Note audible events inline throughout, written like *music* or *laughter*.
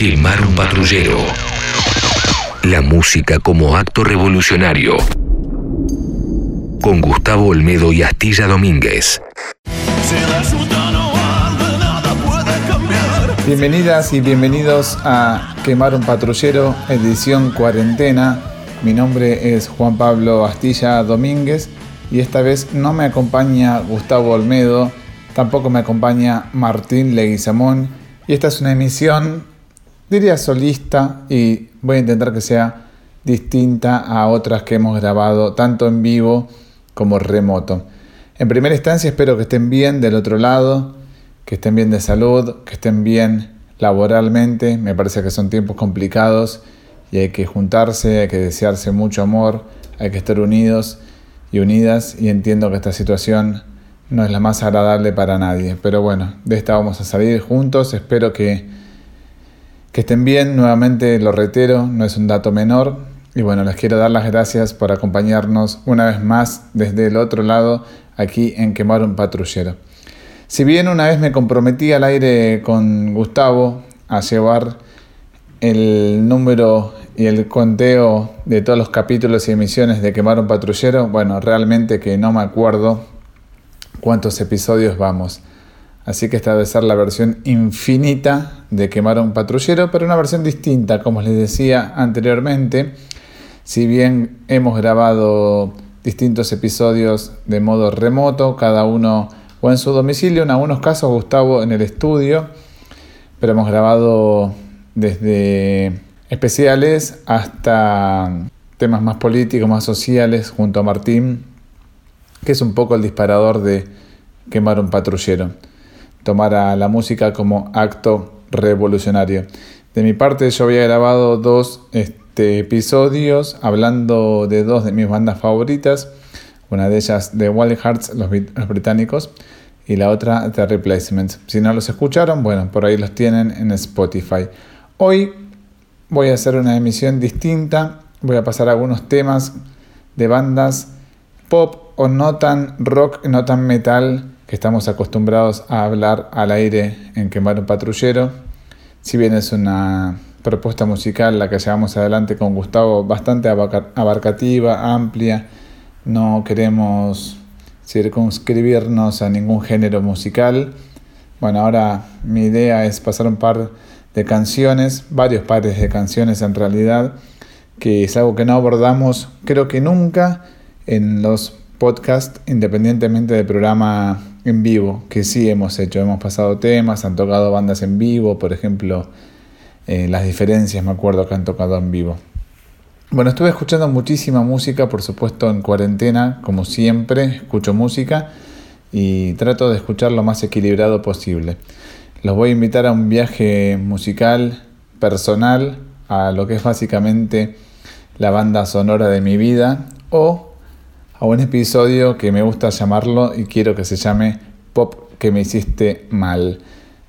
Quemar un patrullero. La música como acto revolucionario. Con Gustavo Olmedo y Astilla Domínguez. Bienvenidas y bienvenidos a Quemar un patrullero, edición cuarentena. Mi nombre es Juan Pablo Astilla Domínguez y esta vez no me acompaña Gustavo Olmedo, tampoco me acompaña Martín Leguizamón y esta es una emisión diría solista y voy a intentar que sea distinta a otras que hemos grabado tanto en vivo como remoto. En primera instancia espero que estén bien del otro lado, que estén bien de salud, que estén bien laboralmente. Me parece que son tiempos complicados y hay que juntarse, hay que desearse mucho amor, hay que estar unidos y unidas y entiendo que esta situación no es la más agradable para nadie. Pero bueno, de esta vamos a salir juntos. Espero que que estén bien, nuevamente lo reitero, no es un dato menor. Y bueno, les quiero dar las gracias por acompañarnos una vez más desde el otro lado aquí en Quemar un Patrullero. Si bien una vez me comprometí al aire con Gustavo a llevar el número y el conteo de todos los capítulos y emisiones de Quemar un Patrullero, bueno, realmente que no me acuerdo cuántos episodios vamos. Así que esta debe ser la versión infinita de quemar un patrullero, pero una versión distinta, como les decía anteriormente. Si bien hemos grabado distintos episodios de modo remoto, cada uno o en su domicilio, en algunos casos Gustavo en el estudio, pero hemos grabado desde especiales hasta temas más políticos, más sociales, junto a Martín, que es un poco el disparador de quemar un patrullero tomar a la música como acto revolucionario. De mi parte yo había grabado dos este, episodios hablando de dos de mis bandas favoritas, una de ellas de Wild Hearts, los, británicos, y la otra The Replacements. Si no los escucharon, bueno, por ahí los tienen en Spotify. Hoy voy a hacer una emisión distinta, voy a pasar algunos temas de bandas pop o no tan rock, no tan metal que estamos acostumbrados a hablar al aire en Quemar un Patrullero. Si bien es una propuesta musical la que llevamos adelante con Gustavo bastante abarcativa, amplia, no queremos circunscribirnos a ningún género musical. Bueno, ahora mi idea es pasar un par de canciones, varios pares de canciones en realidad, que es algo que no abordamos creo que nunca en los podcasts, independientemente del programa en vivo, que sí hemos hecho, hemos pasado temas, han tocado bandas en vivo, por ejemplo, eh, las diferencias me acuerdo que han tocado en vivo. Bueno, estuve escuchando muchísima música, por supuesto en cuarentena, como siempre, escucho música y trato de escuchar lo más equilibrado posible. Los voy a invitar a un viaje musical personal a lo que es básicamente la banda sonora de mi vida o a un episodio que me gusta llamarlo y quiero que se llame Pop que me hiciste mal.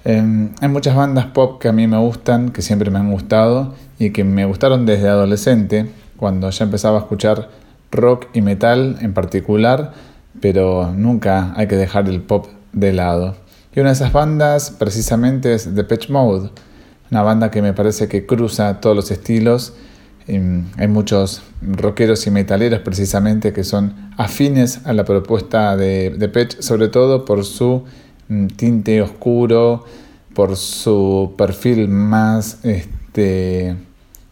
Em, hay muchas bandas pop que a mí me gustan, que siempre me han gustado y que me gustaron desde adolescente, cuando ya empezaba a escuchar rock y metal en particular, pero nunca hay que dejar el pop de lado. Y una de esas bandas precisamente es The Pitch Mode, una banda que me parece que cruza todos los estilos hay muchos rockeros y metaleros precisamente que son afines a la propuesta de, de Pech, sobre todo por su mm, tinte oscuro, por su perfil más este,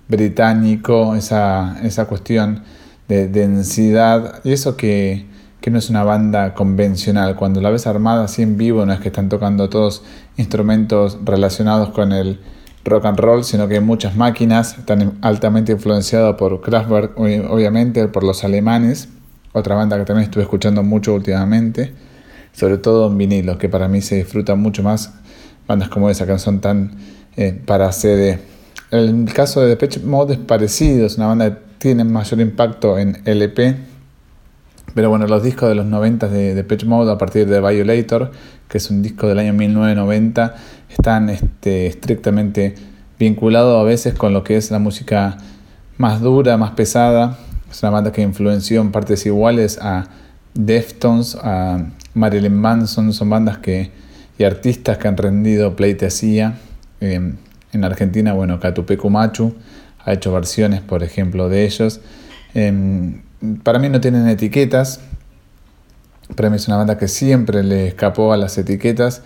británico, esa, esa cuestión de densidad y eso que, que, no es una banda convencional. Cuando la ves armada así en vivo, no es que están tocando todos instrumentos relacionados con el rock and roll, sino que muchas máquinas, están altamente influenciadas por Kraftwerk, obviamente, por los alemanes, otra banda que también estuve escuchando mucho últimamente, sobre todo en vinilo, que para mí se disfruta mucho más bandas como esa, que son tan eh, para CD. El caso de Depeche Mode es parecido, es una banda que tiene mayor impacto en LP, pero bueno, los discos de los 90 de Depeche Mode a partir de Violator, que es un disco del año 1990, están este, estrictamente vinculados a veces con lo que es la música más dura, más pesada. Es una banda que influenció en partes iguales a Deftones, a Marilyn Manson, son bandas que, y artistas que han rendido pleitesía, em, En Argentina, bueno, Catupecu Machu ha hecho versiones, por ejemplo, de ellos. Em, para mí no tienen etiquetas. Para mí es una banda que siempre le escapó a las etiquetas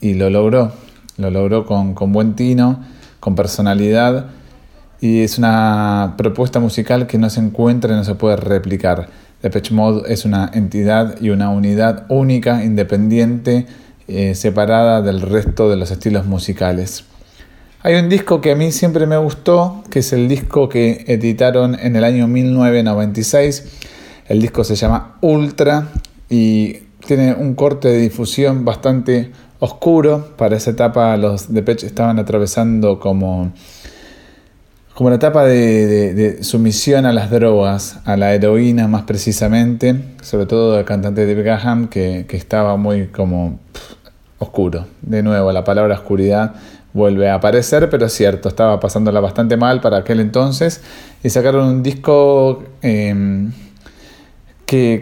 y lo logró. Lo logró con, con buen tino, con personalidad y es una propuesta musical que no se encuentra y no se puede replicar. Depeche Mode es una entidad y una unidad única, independiente, eh, separada del resto de los estilos musicales. Hay un disco que a mí siempre me gustó, que es el disco que editaron en el año 1996. El disco se llama Ultra y tiene un corte de difusión bastante oscuro. Para esa etapa los Depeche estaban atravesando como como la etapa de, sumisión a las drogas, a la heroína más precisamente, sobre todo el cantante David Graham, que, estaba muy como oscuro. De nuevo, la palabra oscuridad vuelve a aparecer, pero es cierto, estaba pasándola bastante mal para aquel entonces y sacaron un disco em,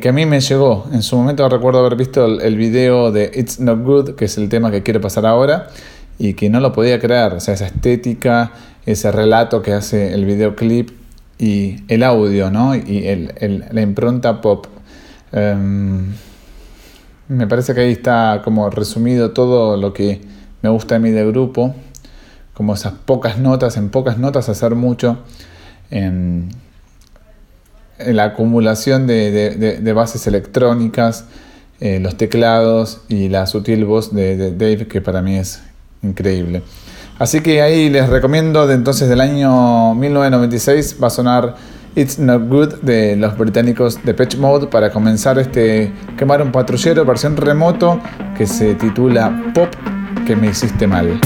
que, a mí me llegó. En su momento recuerdo haber visto el, el video de It's Not Good, que es el tema que quiero pasar ahora, y que no lo podía creer, o sea, esa estética ese relato que hace el videoclip y el audio, ¿no? Y el, la impronta pop. Em, me parece que ahí está como resumido todo lo que me gusta a mí del grupo, como esas pocas notas, en pocas notas hacer mucho, la acumulación de, bases electrónicas, eh, los teclados y la sutil voz de Dave, que para mí es increíble. Así que ahí les recomiendo de entonces del año 1996 va a sonar It's Not Good de los británicos de Patch Mode para comenzar este quemar un patrullero versión remoto que se titula Pop que me hiciste mal.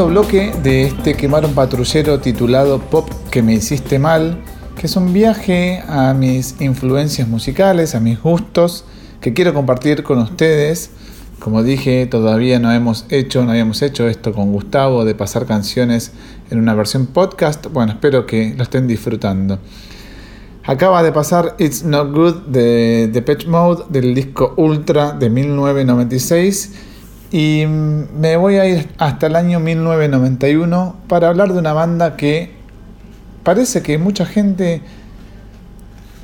Segundo bloque de este quemar un patrullero titulado Pop que me hiciste mal, que es un viaje a mis influencias musicales, a mis gustos, que quiero compartir con ustedes. Como dije, todavía no hemos hecho, no habíamos hecho esto con Gustavo de pasar canciones en una versión podcast. Bueno, espero que lo estén disfrutando. Acaba de pasar It's Not Good de Depeche Mode del disco Ultra de 1996 y me voy a ir hasta el año 1991 para hablar de una banda que parece que mucha gente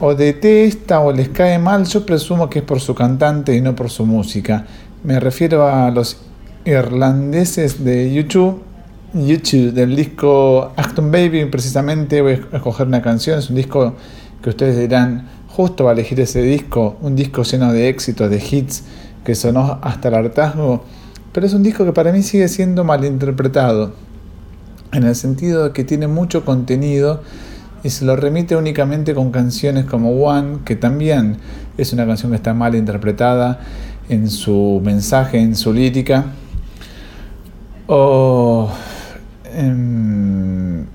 o detesta o les cae mal. Yo presumo que es por su cantante y no por su música. Me refiero a los irlandeses de YouTube. YouTube del disco Acton Baby, precisamente voy a escoger una canción, es un disco que ustedes dirán, justo va a elegir ese disco, un disco lleno de éxitos, de hits, que sonó hasta el hartazgo, pero es un disco que para mí sigue siendo malinterpretado, en el sentido de que tiene mucho contenido y se lo remite únicamente con canciones como One, que también es una canción que está mal interpretada en su mensaje, en su lírica, o em,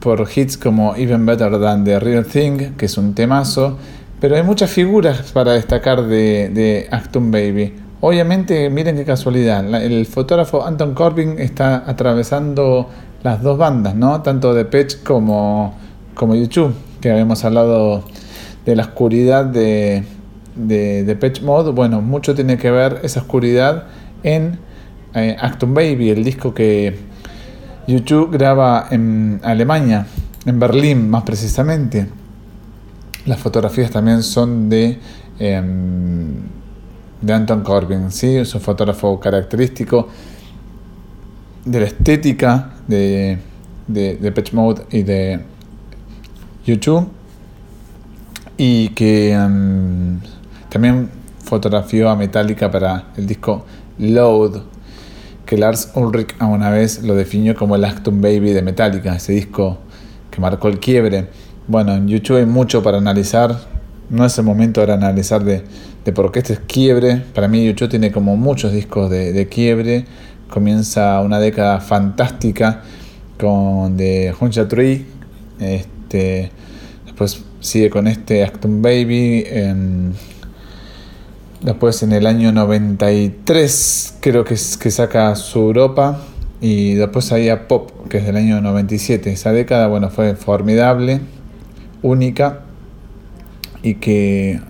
por hits como Even Better Than The Real Thing, que es un temazo, pero hay muchas figuras para destacar de, de Acton Baby. Obviamente, miren qué casualidad, el fotógrafo Anton Corbin está atravesando las dos bandas, ¿no? Tanto de Pitch como, como YouTube, que habíamos hablado de la oscuridad de, de, de Mode. Bueno, mucho tiene que ver esa oscuridad en eh, Baby, el disco que YouTube graba en Alemania, en Berlín más precisamente. Las fotografías también son de, em, de Anton Corbin, ¿sí? es un fotógrafo característico de la estética de, de, de Patch Mode y de YouTube y que em, también fotografió a Metallica para el disco Load que Lars Ulrich una vez lo definió como el Acton Baby de Metallica, ese disco que marcó el quiebre bueno, en YouTube hay mucho para analizar. No es el momento de analizar de, de por qué este es quiebre. Para mí YouTube tiene como muchos discos de, de quiebre. Comienza una década fantástica con The Huncha Tree. Este, después sigue con este Acton Baby. En, después en el año 93 creo que, que saca su Europa. Y después había Pop, que es del año 97. Esa década, bueno, fue formidable única y que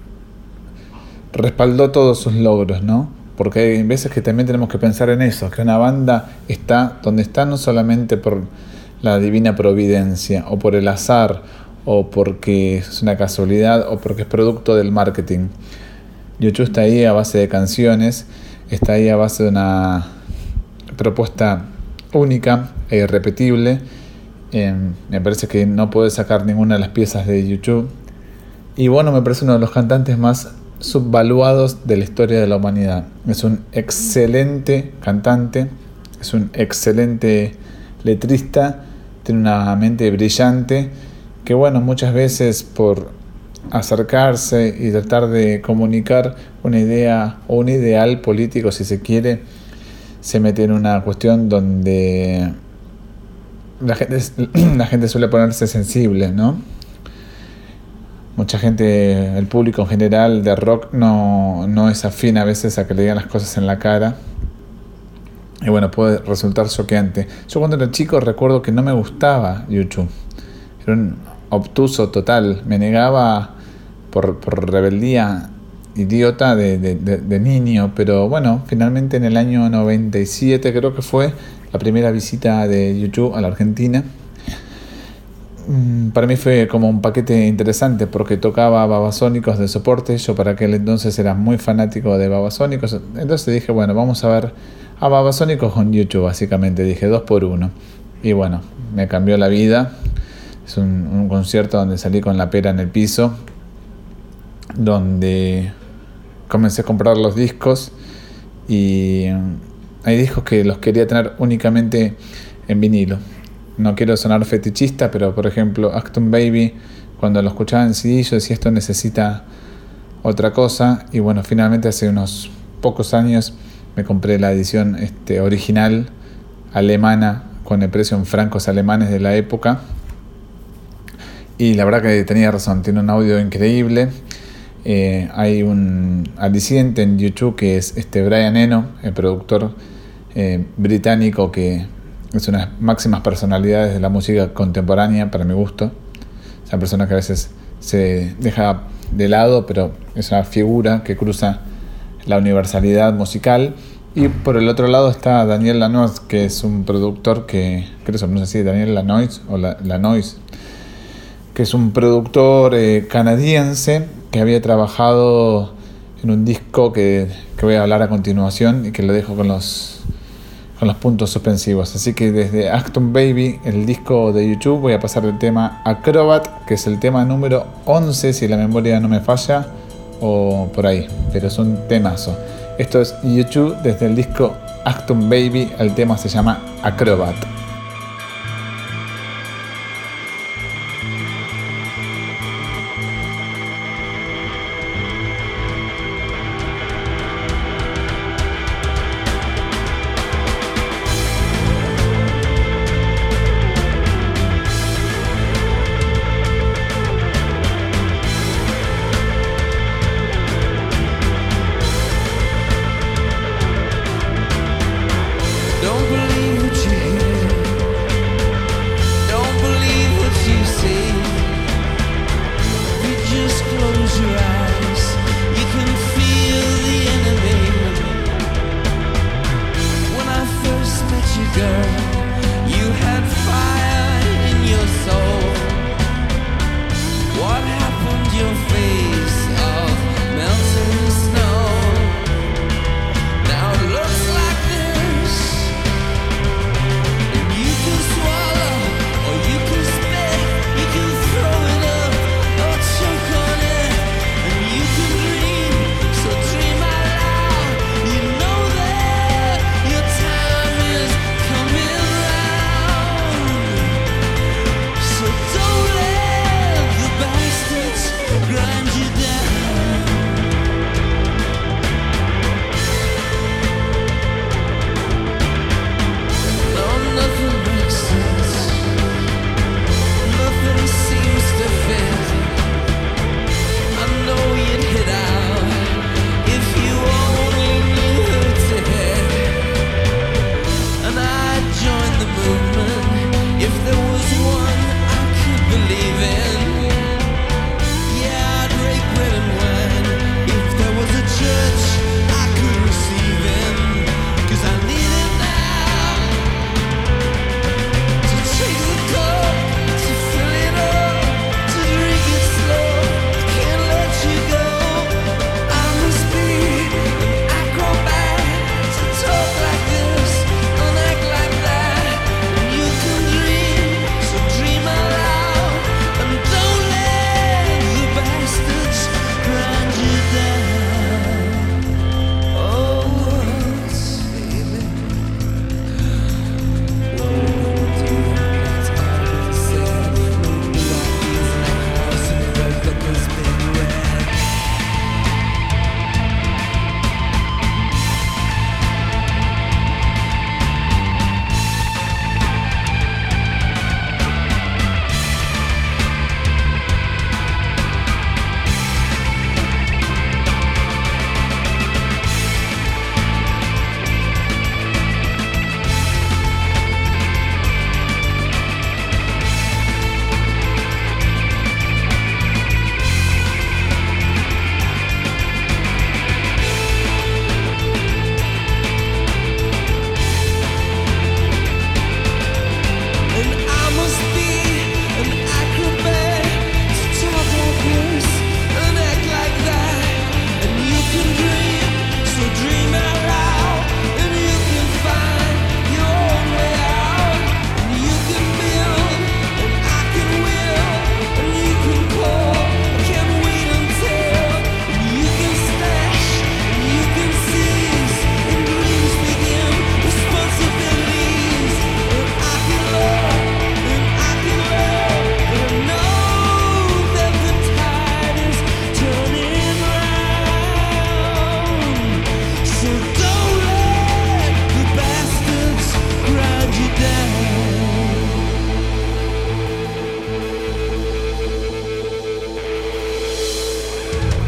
respaldó todos sus logros, ¿no? Porque hay veces que también tenemos que pensar en eso, que una banda está donde está no solamente por la divina providencia o por el azar o porque es una casualidad o porque es producto del marketing. YouTube está ahí a base de canciones, está ahí a base de una propuesta única e irrepetible Em, me parece que no puede sacar ninguna de las piezas de YouTube. Y bueno, me parece uno de los cantantes más subvaluados de la historia de la humanidad. Es un excelente cantante, es un excelente letrista, tiene una mente brillante que bueno, muchas veces por acercarse y tratar de comunicar una idea o un ideal político, si se quiere, se mete en una cuestión donde la gente, *clears throat* la gente suele ponerse sensible, ¿no? Mucha gente, el público en general de rock no, no es afín a veces a que le digan las cosas en la cara. Y bueno, puede resultar choqueante. Yo cuando era chico recuerdo que no me gustaba YouTube. Era un obtuso total. Me negaba por, por rebeldía idiota de, de- de- de niño. Pero bueno, finalmente en el año 97 creo que fue la primera visita de YouTube a la Argentina. Mm, Para mí fue como un paquete interesante porque tocaba Babasónicos de soporte. Yo para aquel entonces era muy fanático de Babasónicos. Entonces dije, bueno, vamos a ver a Babasónicos con YouTube, básicamente. Dije dos por uno. Y bueno, me cambió la vida. Es un, un concierto donde salí con la pera en el piso. Donde comencé a comprar los discos. Y hay discos que los quería tener únicamente en vinilo no quiero sonar fetichista, pero por ejemplo, Acton Baby, cuando lo escuchaba en CD, decía esto necesita otra cosa. Y bueno, finalmente hace unos pocos años me compré la edición este, original alemana con el precio en francos alemanes de la época. Y la verdad que tenía razón, tiene un audio increíble. Eh, hay un aliciente en YouTube que es este Brian Eno, el productor eh, británico que es una de las máximas personalidades de la música contemporánea para mi gusto. Es una persona que a veces se deja de lado, pero es una figura que cruza la universalidad musical. Y por el otro lado está Daniel Lanois, que es un productor que, creo que se pronuncia así, Daniel Lanois, o la, Lanois, que es un productor eh, canadiense que había trabajado en un disco que, que voy a hablar a continuación y que lo dejo con los con los puntos suspensivos. Así que desde Acton Baby, el disco de YouTube, voy a pasar el tema Acrobat, que es el tema número 11, si la memoria no me falla, o por ahí, pero es un temazo. Esto es YouTube desde el disco Acton Baby, el tema se llama Acrobat.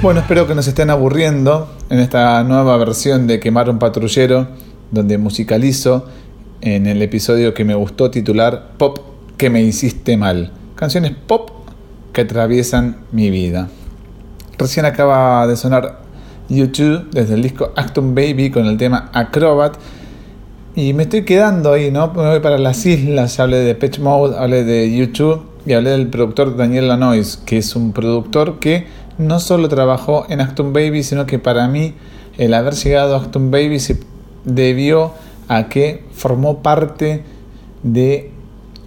Bueno, espero que nos estén aburriendo en esta nueva versión de Quemar un patrullero, donde musicalizo en el episodio que me gustó titular Pop que me hiciste mal. Canciones pop que atraviesan mi vida. Recién acaba de sonar YouTube desde el disco Acton Baby con el tema Acrobat. Y me estoy quedando ahí, ¿no? Me voy para las islas, hablé de Pitch Mode, hablé de YouTube y hablé del productor Daniel Lanois, que es un productor que no solo trabajó en Acton Baby, sino que para mí el haber llegado a Acton Baby se debió a que formó parte de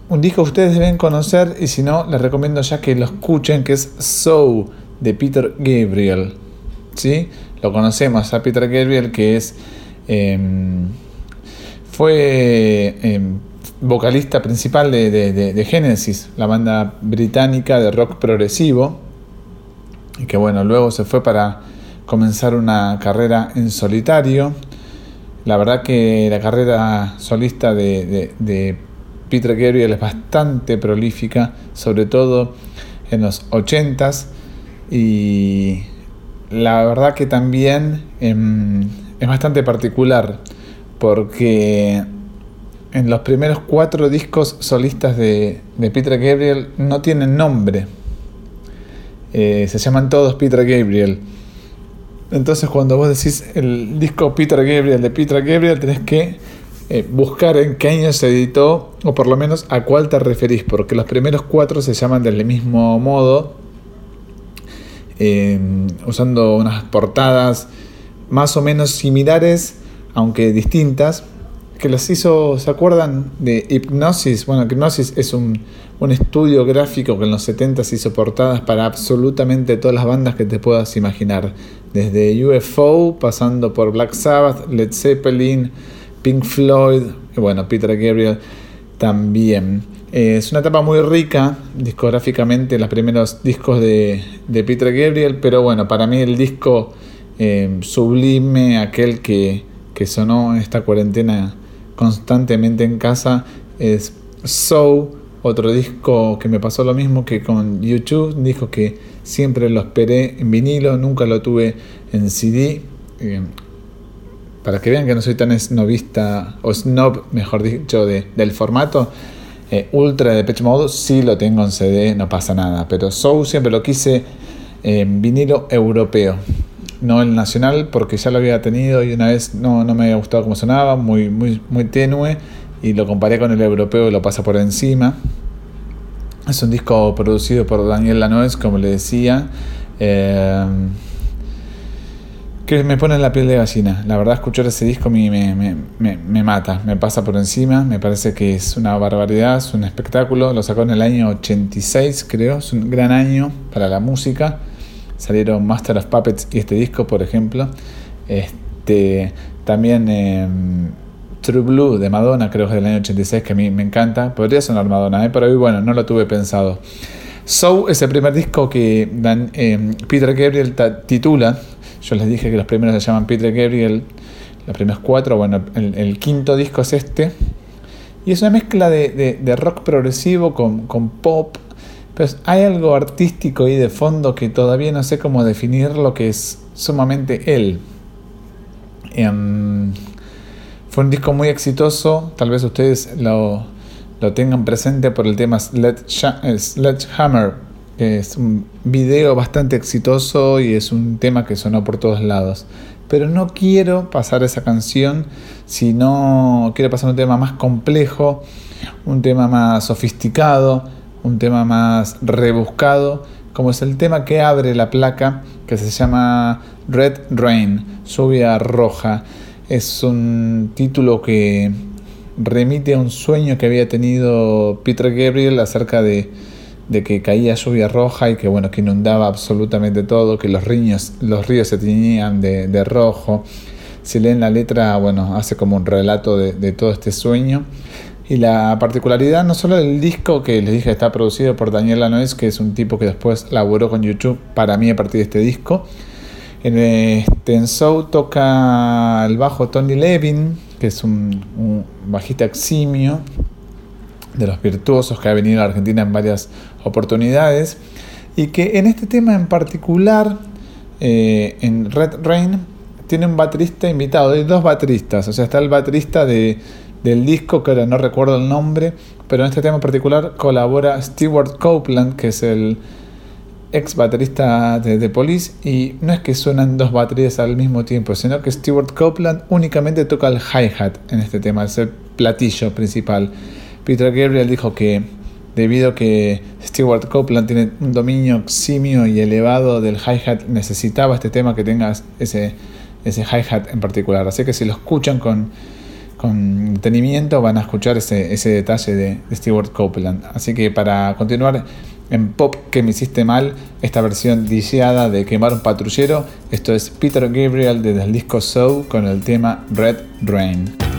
un disco que ustedes deben conocer y si no, les recomiendo ya que lo escuchen, que es So de Peter Gabriel. ¿Sí? Lo conocemos a Peter Gabriel, que es. Em, fue em, vocalista principal de, de Genesis, la banda británica de rock progresivo y que bueno, luego se fue para comenzar una carrera en solitario. La verdad que la carrera solista de, Peter Gabriel es bastante prolífica, sobre todo en los 80s y la verdad que también em, es bastante particular porque en los primeros cuatro discos solistas de, de Peter Gabriel no tienen nombre eh, se llaman todos Peter Gabriel. Entonces cuando vos decís el disco Peter Gabriel de Peter Gabriel tenés que eh, buscar en qué año se editó o por lo menos a cuál te referís, porque los primeros cuatro se llaman del mismo modo, eh, usando unas portadas más o menos similares, aunque distintas, que las hizo, ¿se acuerdan de Hipnosis? Bueno, Hipnosis es un, estudio gráfico que en los 70 se hizo portadas para absolutamente todas las bandas que te puedas imaginar. Desde UFO, pasando por Black Sabbath, Led Zeppelin, Pink Floyd, y bueno, Peter Gabriel también. Eh, es una etapa muy rica discográficamente, los primeros discos de, Peter Gabriel, pero bueno, para mí el disco eh, sublime, aquel que, que sonó en esta cuarentena constantemente en casa es So, otro disco que me pasó lo mismo que con YouTube, dijo que siempre lo esperé en vinilo, nunca lo tuve en CD. Eh, para que vean que no soy tan snobista o snob, mejor dicho, de, del formato. Eh, Ultra de Pitch Mode sí lo tengo en CD, no pasa nada. Pero Soul siempre lo quise en vinilo europeo no el nacional, porque ya lo había tenido y una vez no, no me había gustado cómo sonaba, muy, muy, muy tenue, y lo comparé con el europeo y lo pasa por encima. Es un disco producido por Daniel Lanois, como le decía, eh, que me pone en la piel de gallina. La verdad, escuchar ese disco me, me, me, me, mata, me pasa por encima, me parece que es una barbaridad, es un espectáculo. Lo sacó en el año 86, creo, es un gran año para la música salieron Master of Puppets y este disco, por ejemplo. Este, también em, True Blue de Madonna, creo que es del año 86, que a mí me encanta. Podría sonar Madonna, ¿eh? pero hoy, bueno, no lo tuve pensado. So es el primer disco que em, Peter Gabriel titula. Yo les dije que los primeros se llaman Peter Gabriel, los primeros cuatro. Bueno, el, quinto disco es este. Y es una mezcla de, de, rock progresivo con, con pop pero hay algo artístico ahí de fondo que todavía no sé cómo definir lo que es sumamente él. Em, fue un disco muy exitoso, tal vez ustedes lo, lo tengan presente por el tema Sledgehammer, que es un video bastante exitoso y es un tema que sonó por todos lados. Pero no quiero pasar esa canción, sino quiero pasar un tema más complejo, un tema más sofisticado un tema más rebuscado, como es el tema que abre la placa, que se llama Red Rain, lluvia roja. Es un título que remite a un sueño que había tenido Peter Gabriel acerca de, que caía lluvia roja y que bueno que inundaba absolutamente todo, que los ríos, los ríos se teñían de, rojo. Si leen la letra, bueno, hace como un relato de, de todo este sueño. Y la particularidad no solo del disco que les dije está producido por Daniel Lanois, que es un tipo que después laboró con YouTube para mí a partir de este disco. En este en toca el bajo Tony Levin, que es un, bajista eximio de los virtuosos que ha venido a Argentina en varias oportunidades y que en este tema en particular eh, en Red Rain tiene un baterista invitado, hay dos bateristas, o sea, está el baterista de, del disco, que ahora no recuerdo el nombre, pero en este tema en particular colabora Stewart Copeland, que es el ex baterista de The Police, y no es que suenan dos baterías al mismo tiempo, sino que Stewart Copeland únicamente toca el hi-hat en este tema, es el platillo principal. Peter Gabriel dijo que debido a que Stewart Copeland tiene un dominio eximio y elevado del hi-hat, necesitaba este tema que tenga ese, ese hi-hat en particular. Así que si lo escuchan con, con van a escuchar ese, ese detalle de, de Stewart Copeland. Así que para continuar en Pop que me hiciste mal, esta versión DJada de Quemar un patrullero, esto es Peter Gabriel desde el disco Soul con el tema Red Rain.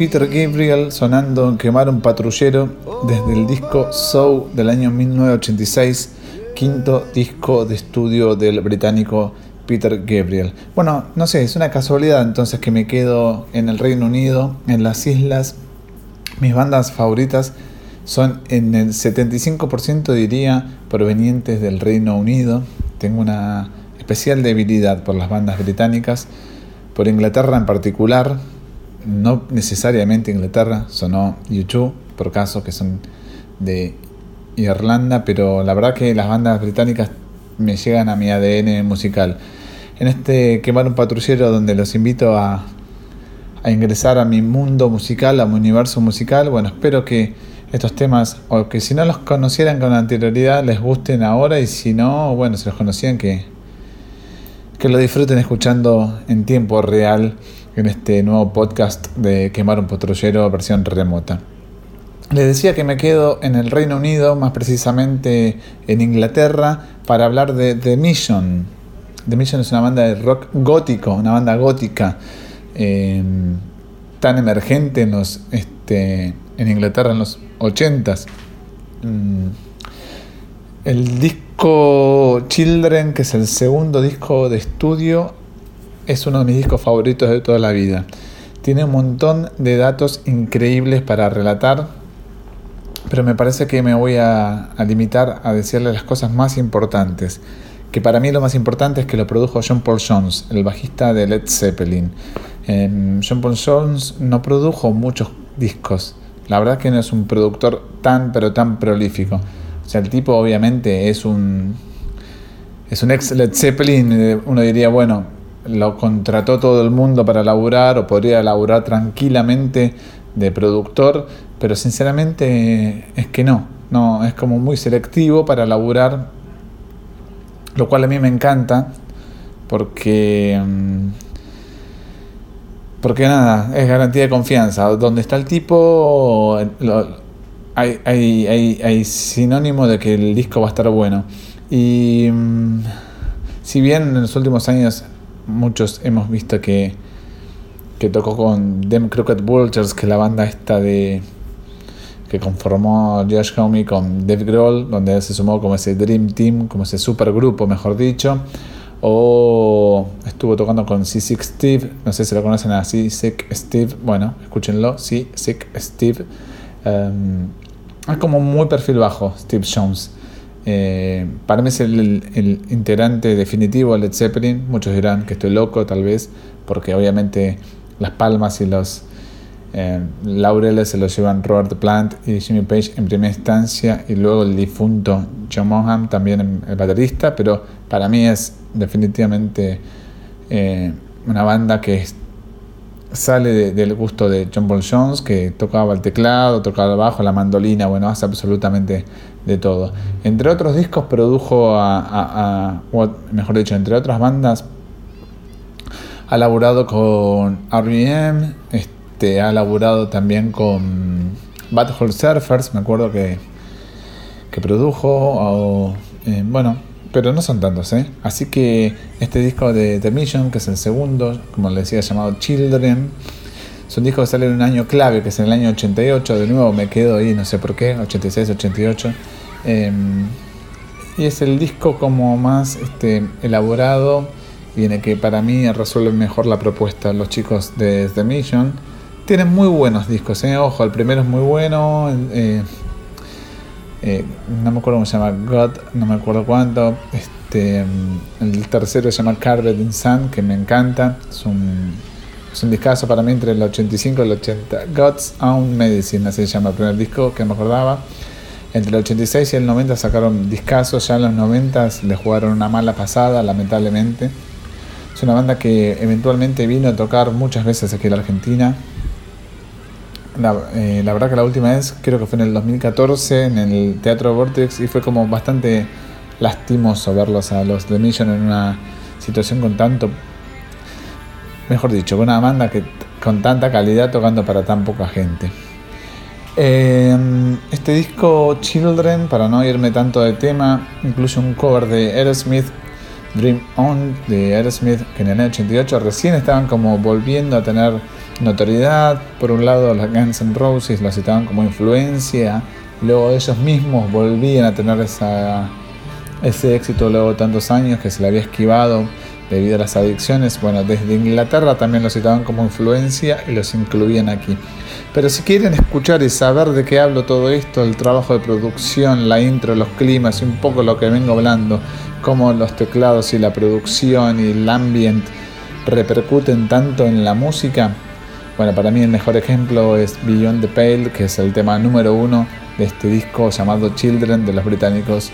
Peter Gabriel sonando Quemar un patrullero desde el disco Soul del año 1986, quinto disco de estudio del británico Peter Gabriel. Bueno, no sé, es una casualidad entonces que me quedo en el Reino Unido, en las islas. Mis bandas favoritas son en el 75% diría provenientes del Reino Unido. Tengo una especial debilidad por las bandas británicas, por Inglaterra en particular, no necesariamente Inglaterra, sonó YouTube, por caso que son de Irlanda, pero la verdad que las bandas británicas me llegan a mi ADN musical. En este Quemar un patrullero donde los invito a, a ingresar a mi mundo musical, a mi universo musical, bueno, espero que estos temas, o que si no los conocieran con anterioridad, les gusten ahora y si no, bueno, si los conocían, que, que lo disfruten escuchando en tiempo real en este nuevo podcast de Quemar un Patrullero versión remota. Les decía que me quedo en el Reino Unido, más precisamente en Inglaterra, para hablar de The Mission. The Mission es una banda de rock gótico, una banda gótica eh, tan emergente en, los, este, en Inglaterra en los 80s. Mm. El disco Children, que es el segundo disco de estudio, es uno de mis discos favoritos de toda la vida. Tiene un montón de datos increíbles para relatar, pero me parece que me voy a, limitar a decirle las cosas más importantes. Que para mí lo más importante es que lo produjo John Paul Jones, el bajista de Led Zeppelin. Eh, John Paul Jones no produjo muchos discos. La verdad que no es un productor tan pero tan prolífico. O sea, el tipo obviamente es un es un ex Led Zeppelin. eh, Uno diría, bueno, lo contrató todo el mundo para laburar o podría laburar tranquilamente de productor, pero sinceramente es que no. No, es como muy selectivo para laburar, lo cual a mí me encanta porque mm, porque nada, es garantía de confianza. Donde está el tipo, lo- hay, hay, hay, hay sinónimo de que el disco va a estar bueno. Y mm, si bien en los últimos años muchos hemos visto que, que tocó con Them Crooked Vultures, que es la banda esta de que conformó Josh Homme con Dave Grohl, donde él se sumó como ese Dream Team, como ese supergrupo, mejor dicho. O estuvo tocando con C6 Steve, no sé si lo conocen a C6 Steve, bueno, escúchenlo, C6 Steve. Um, es como muy perfil bajo, Steve Jones. Eh, para mí es el, el- integrante definitivo de Led Zeppelin. Muchos dirán que estoy loco, tal vez, porque obviamente las palmas y los eh, laureles se los llevan Robert Plant y Jimmy Page en primera instancia, y luego el difunto John Bonham, también el baterista. Pero para mí es definitivamente eh, una banda que es- sale de- del gusto de John Paul Jones, que tocaba el teclado, tocaba el bajo, la mandolina, bueno, hace absolutamente de todo. Entre otros discos produjo a, a- mejor dicho, entre otras bandas, ha laburado con R.E.M., este, ha laburado también con Bad Hole Surfers, me acuerdo que, que produjo, o, eh, bueno, pero no son tantos, ¿eh? Así que este disco de The Mission, que es el segundo, como les decía, llamado Children, es un disco que sale en un año clave, que es en el año 88, de nuevo me quedo ahí, no sé por qué, 86, 88. eh, y es el disco como más este, elaborado y en el que para mí resuelven mejor la propuesta los chicos de The Mission. Tienen muy buenos discos, ¿eh? ojo, el primero es muy bueno, eh, eh, no me acuerdo cómo se llama, God, no me acuerdo cuánto. Este, el tercero se llama Carved in Sun, que me encanta, es un, es un discazo para mí entre el 85 y el 80. God's Own Medicine, así se llama el primer disco que me acordaba. Entre el 86 y el 90 sacaron discazos, ya en los 90 le jugaron una mala pasada, lamentablemente. Es una banda que eventualmente vino a tocar muchas veces aquí en la Argentina. La, eh, la, verdad que la última vez creo que fue en el 2014 en el Teatro Vortex y fue como bastante lastimoso verlos a los The Mission en una situación con tanto, mejor dicho, con una banda que con tanta calidad tocando para tan poca gente. Eh, este disco Children, para no irme tanto de tema, incluye un cover de Aerosmith, Dream On, de Aerosmith, que en el año 88 recién estaban como volviendo a tener notoriedad. Por un lado, los Guns N' Roses lo citaban como influencia, luego ellos mismos volvían a tener esa, ese éxito luego de tantos años que se le había esquivado debido a las adicciones. Bueno, desde Inglaterra también lo citaban como influencia y los incluían aquí. Pero si quieren escuchar y saber de qué hablo todo esto, el trabajo de producción, la intro, los climas y un poco lo que vengo hablando, cómo los teclados y la producción y el ambiente repercuten tanto en la música, bueno, para mí el mejor ejemplo es Beyond the Pale, que es el tema número uno de este disco llamado Children de los británicos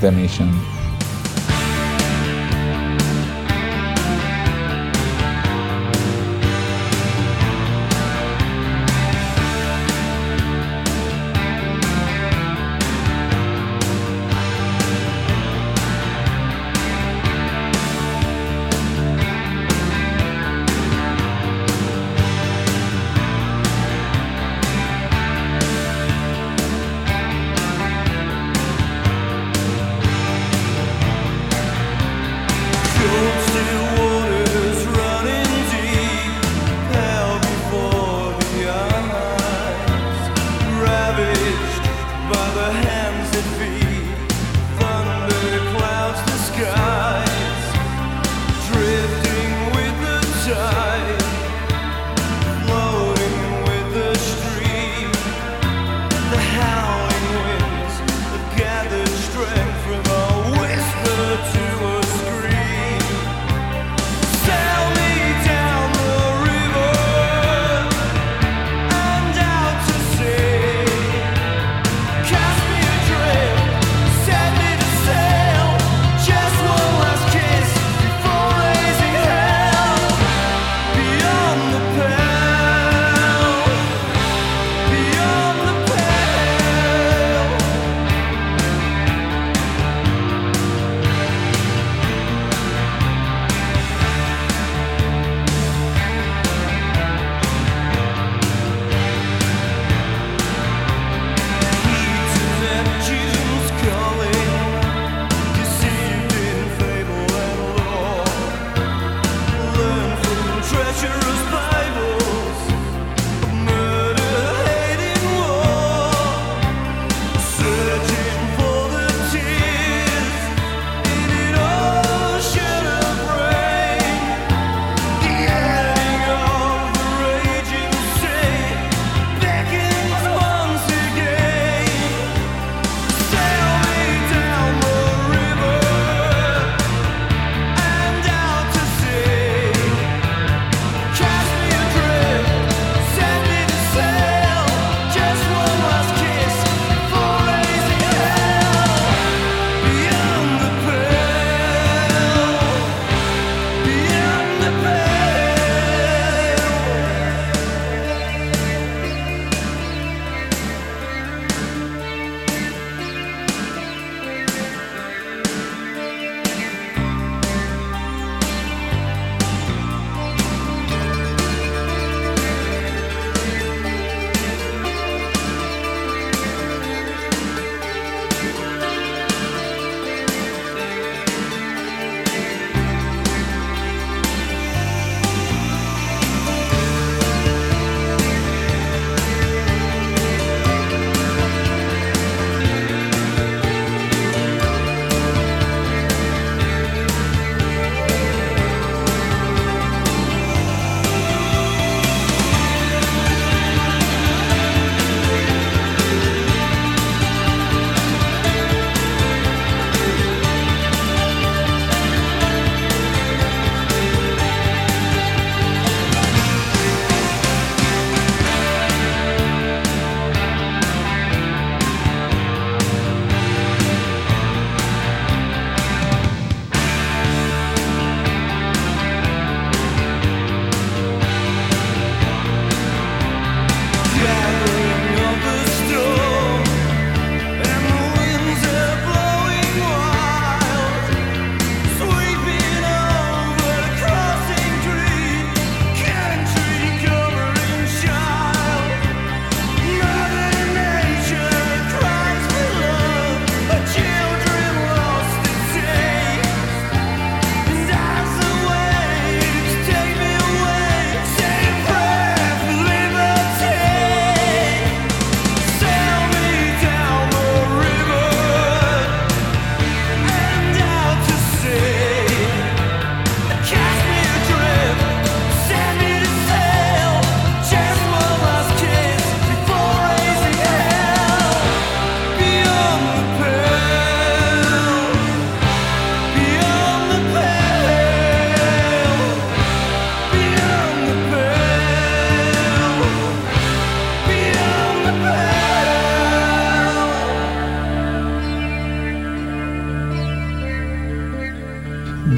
The Mission.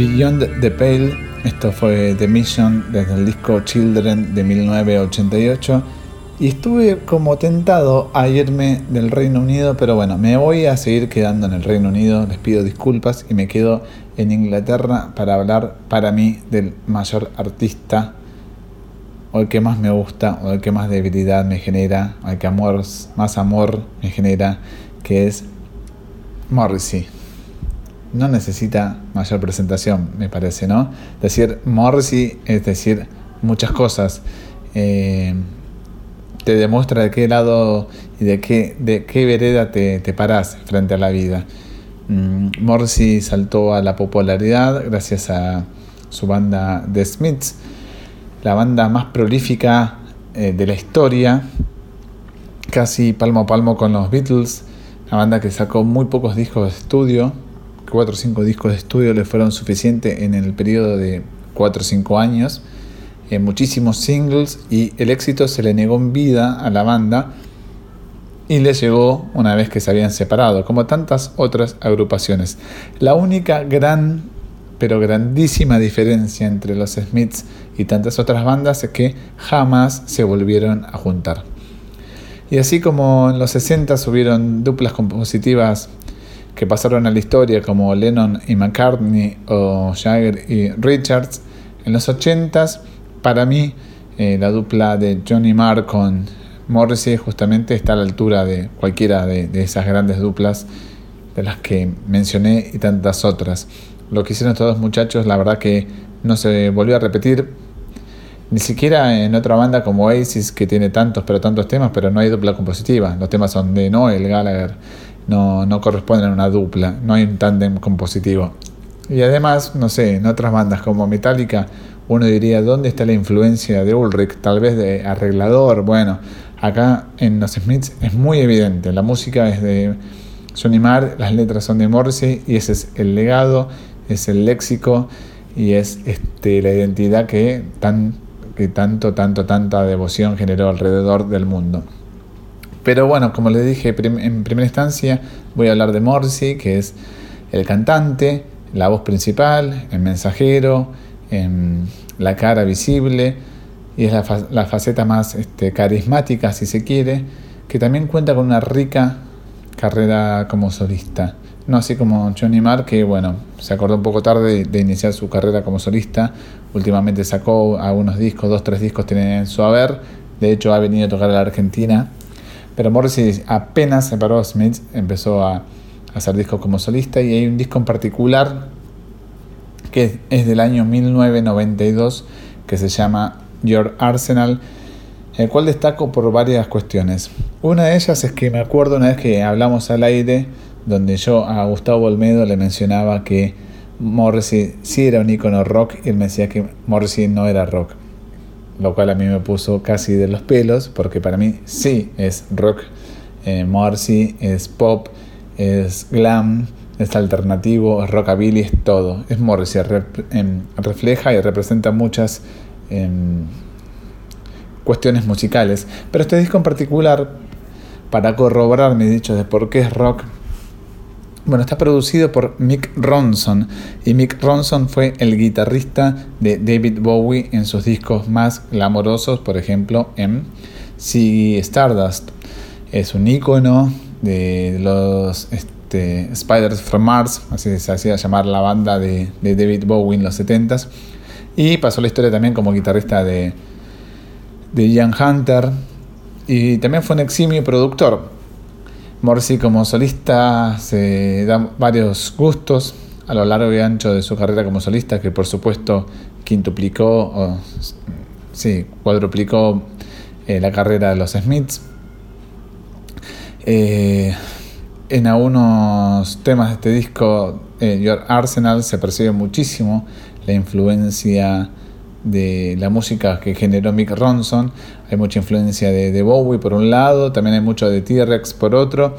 Beyond the Pale, esto fue The Mission desde el disco Children de 1988 y estuve como tentado a irme del Reino Unido, pero bueno, me voy a seguir quedando en el Reino Unido, les pido disculpas y me quedo en Inglaterra para hablar para mí del mayor artista o el que más me gusta o el que más debilidad me genera, o el que amor, más amor me genera, que es Morrissey no necesita mayor presentación, me parece, ¿no? Decir Morrissey es decir muchas cosas. Eh, te demuestra de qué lado y de qué, de qué vereda te, te parás frente a la vida. Mm, Morrissey saltó a la popularidad gracias a su banda The Smiths, la banda más prolífica eh, de la historia, casi palmo a palmo con los Beatles, una banda que sacó muy pocos discos de estudio, cuatro o cinco discos de estudio le fueron suficientes en el periodo de cuatro o cinco años, en eh, muchísimos singles y el éxito se le negó en vida a la banda y le llegó una vez que se habían separado, como tantas otras agrupaciones. La única gran, pero grandísima diferencia entre los Smiths y tantas otras bandas es que jamás se volvieron a juntar. Y así como en los 60 hubieron duplas compositivas que pasaron a la historia como Lennon y McCartney o Jagger y Richards. En los 80s, para mí, eh, la dupla de Johnny Marr con Morrissey justamente está a la altura de cualquiera de, esas grandes duplas de las que mencioné y tantas otras. Lo que hicieron estos dos muchachos, la verdad que no se volvió a repetir, ni siquiera en otra banda como Oasis, que tiene tantos pero tantos temas, pero no hay dupla compositiva. Los temas son de Noel Gallagher no, no corresponden a una dupla, no hay un tándem compositivo. Y además, no sé, en otras bandas como Metallica, uno diría, ¿dónde está la influencia de Ulrich? Tal vez de arreglador. Bueno, acá en los Smiths es muy evidente. La música es de Johnny Marr, las letras son de Morrissey y ese es el legado, es el léxico y es este, la identidad que, tan, que tanto, tanto, tanta devoción generó alrededor del mundo. Pero bueno, como les dije en primera instancia, voy a hablar de Morsi, que es el cantante, la voz principal, el mensajero, em, la cara visible y es la, faceta más este, carismática, si se quiere, que también cuenta con una rica carrera como solista. No así como Johnny Marr, que bueno, se acordó un poco tarde de iniciar su carrera como solista. Últimamente sacó algunos discos, dos, tres discos tiene en su haber. De hecho, ha venido a tocar a la Argentina pero Morrissey apenas se paró Smith, empezó a, hacer discos como solista y hay un disco en particular que es del año 1992 que se llama Your Arsenal, el cual destaco por varias cuestiones. Una de ellas es que me acuerdo una vez que hablamos al aire, donde yo a Gustavo Olmedo le mencionaba que Morrissey sí era un icono rock y él me decía que Morrissey no era rock lo cual a mí me puso casi de los pelos, porque para mí sí es rock. Eh, Morrissey es pop, es glam, es alternativo, es rockabilly, es todo. Es Morrissey, em, refleja y representa muchas em, cuestiones musicales. Pero este disco en particular, para corroborar mis dichos de por qué es rock, bueno, está producido por Mick Ronson y Mick Ronson fue el guitarrista de David Bowie en sus discos más glamorosos, por ejemplo en Sea Stardust. Es un ícono de los este, Spiders from Mars, así se hacía llamar la banda de, David Bowie en los 70s. Y pasó la historia también como guitarrista de, de Ian Hunter. Y también fue un eximio productor. Morsi como solista se da varios gustos a lo largo y ancho de su carrera como solista, que por supuesto quintuplicó, o sí, cuadruplicó eh, la carrera de los Smiths. Eh, en algunos temas de este disco, eh, Your Arsenal, se percibe muchísimo la influencia de la música que generó Mick Ronson. Hay mucha influencia de, Bowie por un lado, también hay mucho de T-Rex por otro.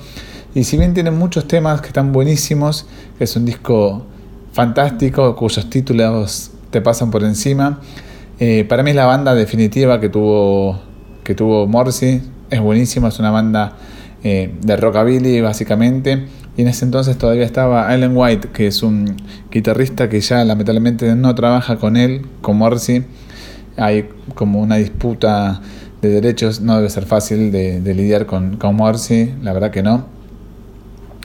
Y si bien tiene muchos temas que están buenísimos, es un disco fantástico cuyos títulos te pasan por encima, eh, para mí es la banda definitiva que tuvo, que tuvo Morrissey. Es buenísima, es una banda eh, de rockabilly básicamente, Y en ese entonces todavía estaba Alan White, que es un guitarrista que ya lamentablemente no trabaja con él, con Morrissey. Hay como una disputa de derechos, no debe ser fácil de, lidiar con, con Morrissey, la verdad que no.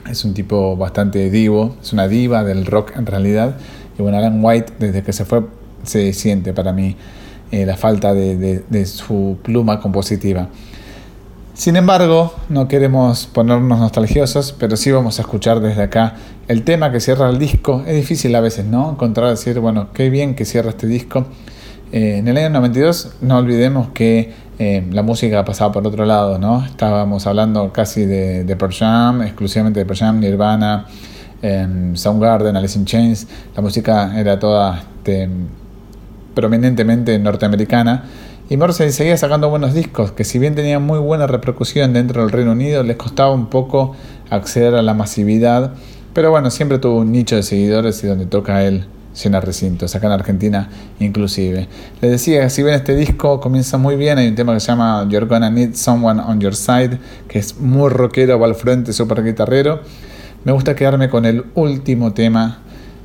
Es un tipo bastante divo, es una diva del rock en realidad. Y bueno, Alan White, desde que se fue, se siente para mí eh, la falta de, de su pluma compositiva. Sin embargo, no queremos ponernos nostalgiosos, pero sí vamos a escuchar desde acá el tema que cierra el disco. Es difícil a veces, ¿no? Encontrar, decir, bueno, qué bien que cierra este disco. Eh, en el año 92, no olvidemos que eh, la música pasaba por otro lado, ¿no? Estábamos hablando casi de, de Pearl Jam, exclusivamente de Pearl Jam, Nirvana, eh, Soundgarden, Alice in Chains. La música era toda este, prominentemente norteamericana. Y Morrissey seguía sacando buenos discos, que si bien tenían muy buena repercusión dentro del Reino Unido, les costaba un poco acceder a la masividad. Pero bueno, siempre tuvo un nicho de seguidores y donde toca él llena recintos, acá en Argentina inclusive. Les decía si bien este disco comienza muy bien, hay un tema que se llama You're Gonna Need Someone on Your Side, que es muy rockero, va al frente, súper guitarrero. Me gusta quedarme con el último tema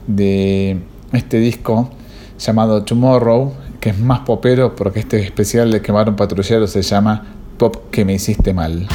de este disco llamado Tomorrow, que es más popero porque este especial de Quemar un Patrullero se llama Pop que me hiciste mal.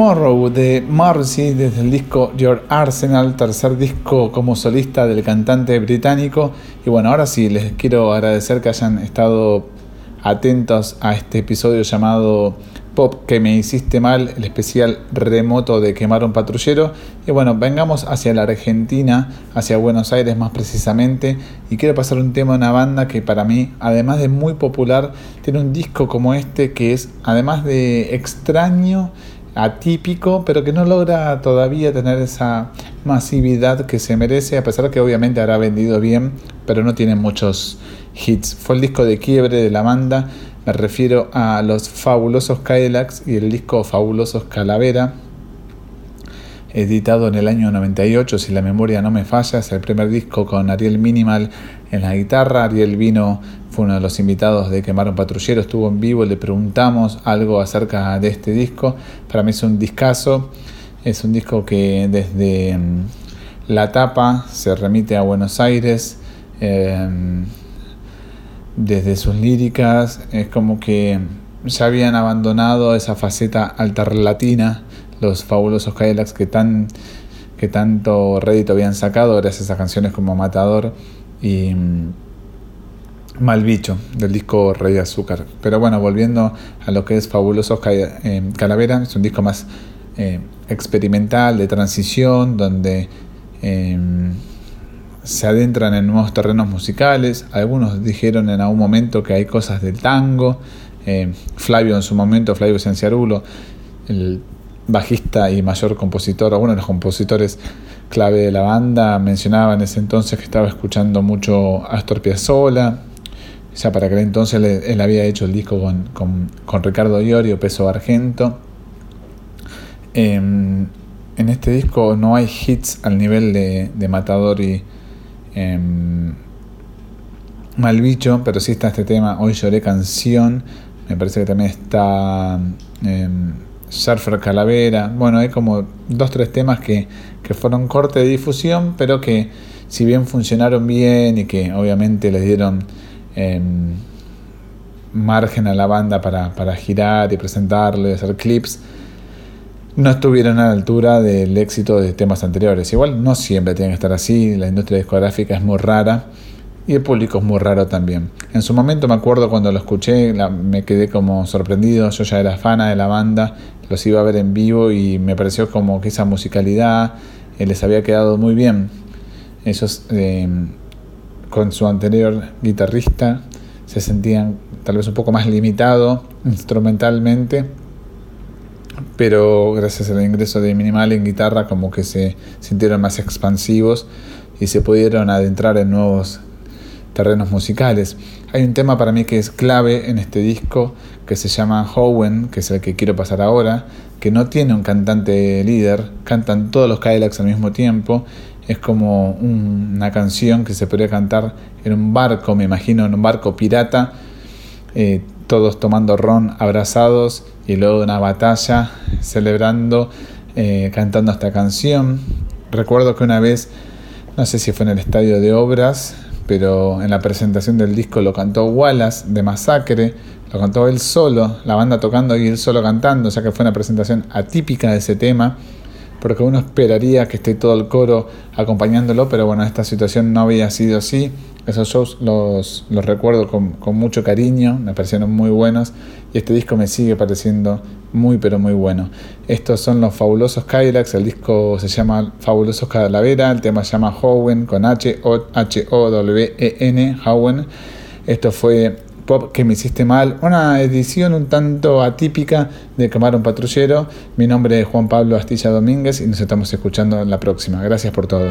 Tomorrow de Marcy desde el disco Your Arsenal, tercer disco como solista del cantante británico. Y bueno, ahora sí, les quiero agradecer que hayan estado atentos a este episodio llamado Pop que me hiciste mal, el especial remoto de quemar un patrullero. Y bueno, vengamos hacia la Argentina, hacia Buenos Aires más precisamente. Y quiero pasar un tema de una banda que para mí, además de muy popular, tiene un disco como este que es, además de extraño, atípico, pero que no logra todavía tener esa masividad que se merece, a pesar que obviamente habrá vendido bien, pero no tiene muchos hits. Fue el disco de quiebre de la banda, me refiero a los fabulosos Cadillacs y el disco Fabulosos Calavera, editado en el año 98, si la memoria no me falla, es el primer disco con Ariel Minimal en la guitarra, Ariel vino fue uno de los invitados de Quemar un Patrullero, estuvo en vivo, le preguntamos algo acerca de este disco. Para mí es un discazo, es un disco que desde mm, la tapa se remite a Buenos Aires, em, desde sus líricas, es como que ya habían abandonado esa faceta alterlatina, los fabulosos Cadillacs que, tan, que tanto rédito habían sacado gracias a canciones como Matador y mm, Mal bicho del disco Rey Azúcar. Pero bueno, volviendo a lo que es Fabulosos eh, Calavera, es un disco más eh, experimental, de transición, donde em, se adentran en nuevos terrenos musicales. Algunos dijeron en algún momento que hay cosas del tango. Eh, Flavio en su momento, Flavio Cenciarulo, el bajista y mayor compositor, uno de los compositores clave de la banda, mencionaba en ese entonces que estaba escuchando mucho Astor Piazzolla, ya para aquel entonces él, había hecho el disco con, Ricardo Iorio, Peso Argento. Em, en este disco no hay hits al nivel de, Matador y eh, pero sí está este tema, Hoy lloré canción. Me parece que también está eh, Surfer Calavera. Bueno, hay como dos, tres temas que, que fueron corte de difusión, pero que si bien funcionaron bien y que obviamente les dieron Margen a la banda para, para girar y presentarle, hacer clips, no estuvieron a la altura del éxito de temas anteriores. Igual no siempre tiene que estar así, la industria discográfica es muy rara y el público es muy raro también. En su momento me acuerdo cuando lo escuché, me quedé como sorprendido, yo ya era fana de la banda, los iba a ver en vivo y me pareció como que esa musicalidad eh, les había quedado muy bien. Ellos em, con su anterior guitarrista se sentían tal vez un poco más limitado instrumentalmente, pero gracias al ingreso de Minimal en guitarra como que se sintieron más expansivos y se pudieron adentrar en nuevos terrenos musicales. Hay un tema para mí que es clave en este disco que se llama Howen, que es el que quiero pasar ahora, que no tiene un cantante líder, cantan todos los Cadillacs al mismo tiempo es como una canción que se podría cantar en un barco, me imagino, en un barco pirata, eh, todos tomando ron, abrazados y luego de una batalla, celebrando, eh, cantando esta canción. Recuerdo que una vez, no sé si fue en el estadio de obras, pero en la presentación del disco lo cantó Wallace de Masacre, lo cantó él solo, la banda tocando y él solo cantando, ya que fue una presentación atípica de ese tema porque uno esperaría que esté todo el coro acompañándolo, pero bueno, esta situación no había sido así. Esos shows los, recuerdo con, mucho cariño, me parecieron muy buenos y este disco me sigue pareciendo muy pero muy bueno. Estos son los fabulosos Cadillacs, el disco se llama Fabulosos Calavera, el tema se llama Howen con H O H O W E N Howen. Esto fue que me hiciste mal, una edición un tanto atípica de Quemar un Patrullero. Mi nombre es Juan Pablo Astilla Domínguez y nos estamos escuchando en la próxima. Gracias por todo.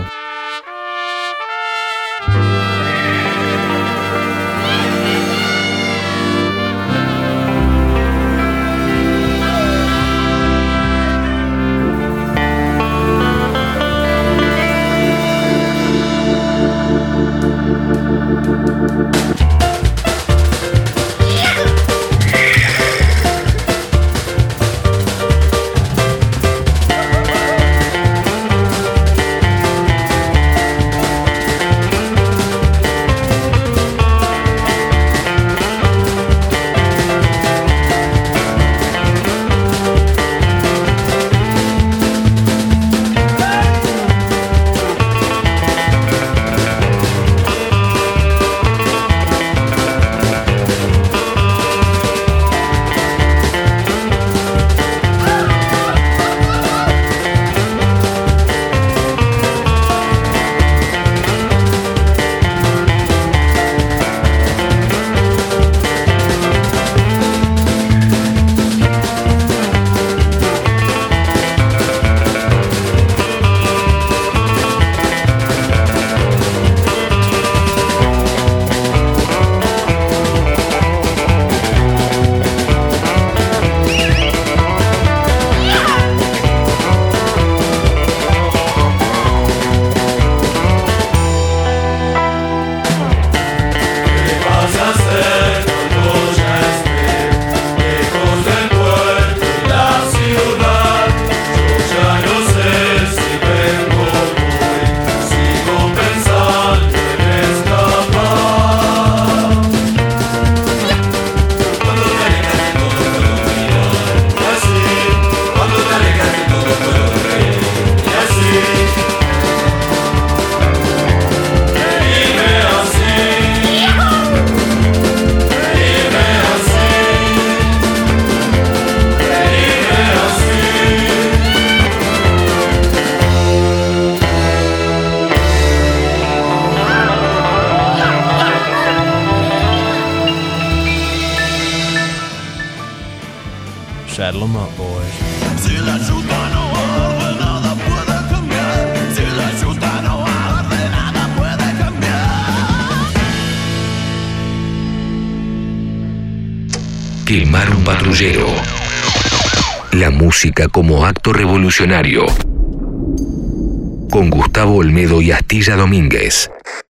música como acto revolucionario. Con Gustavo Olmedo y Astilla Domínguez.